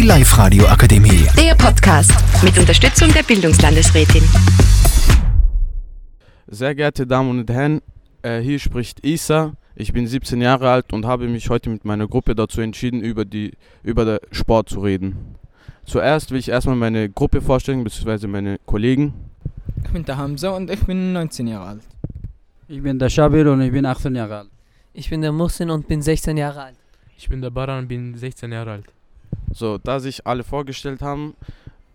Die Live-Radio Akademie. Der Podcast mit Unterstützung der Bildungslandesrätin. Sehr geehrte Damen und Herren, äh, hier spricht Isa. Ich bin 17 Jahre alt und habe mich heute mit meiner Gruppe dazu entschieden, über, die, über den Sport zu reden. Zuerst will ich erstmal meine Gruppe vorstellen, beziehungsweise meine Kollegen. Ich bin der Hamza und ich bin 19 Jahre alt. Ich bin der Shabir und ich bin 18 Jahre alt. Ich bin der Muhsin und bin 16 Jahre alt. Ich bin der Baran und bin 16 Jahre alt. So, da sich alle vorgestellt haben,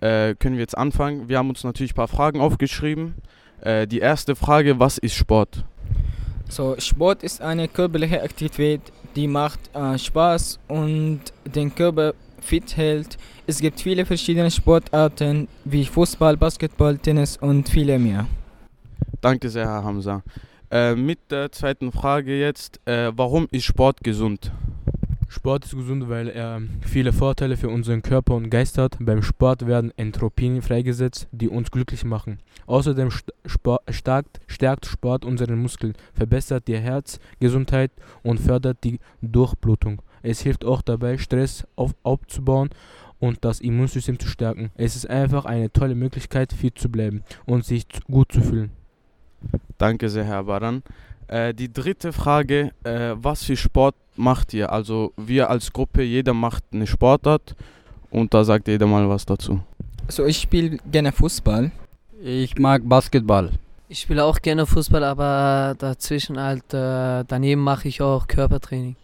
äh, können wir jetzt anfangen. Wir haben uns natürlich ein paar Fragen aufgeschrieben. Äh, die erste Frage, was ist Sport? So, Sport ist eine körperliche Aktivität, die macht äh, Spaß und den Körper fit hält. Es gibt viele verschiedene Sportarten wie Fußball, Basketball, Tennis und viele mehr. Danke sehr, Herr Hamza. Äh, mit der zweiten Frage jetzt, äh, warum ist Sport gesund? Sport ist gesund, weil er viele Vorteile für unseren Körper und Geist hat. Beim Sport werden Entropien freigesetzt, die uns glücklich machen. Außerdem st Sport, stärkt, Sport unsere Muskeln, verbessert die Herzgesundheit und fördert die Durchblutung. Es hilft auch dabei, Stress auf, aufzubauen und das Immunsystem zu stärken. Es ist einfach eine tolle Möglichkeit, fit zu bleiben und sich gut zu fühlen. Danke sehr, Herr Baran. Äh, die dritte Frage, äh, was für Sport macht ihr? Also wir als Gruppe, jeder macht eine Sportart und da sagt jeder mal was dazu. So, ich spiele gerne Fußball. Ich mag Basketball. Ich spiele auch gerne Fußball, aber dazwischen halt, äh, daneben mache ich auch Körpertraining.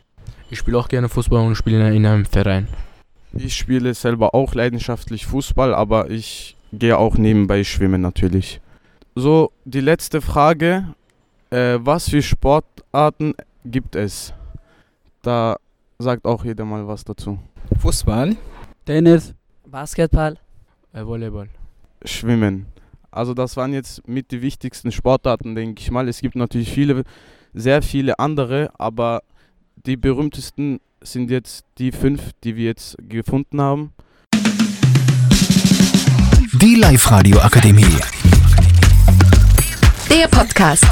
Ich spiele auch gerne Fußball und spiele in einem Verein. Ich spiele selber auch leidenschaftlich Fußball, aber ich gehe auch nebenbei schwimmen natürlich. So, die letzte Frage. Äh, was für Sportarten gibt es? Da sagt auch jeder mal was dazu. Fußball, Tennis, Basketball, Äh, Volleyball. Schwimmen. Also das waren jetzt mit die wichtigsten Sportarten, denke ich mal. Es gibt natürlich viele, sehr viele andere, aber die berühmtesten sind jetzt die fünf, die wir jetzt gefunden haben. Die Live-Radio Akademie. Der Podcast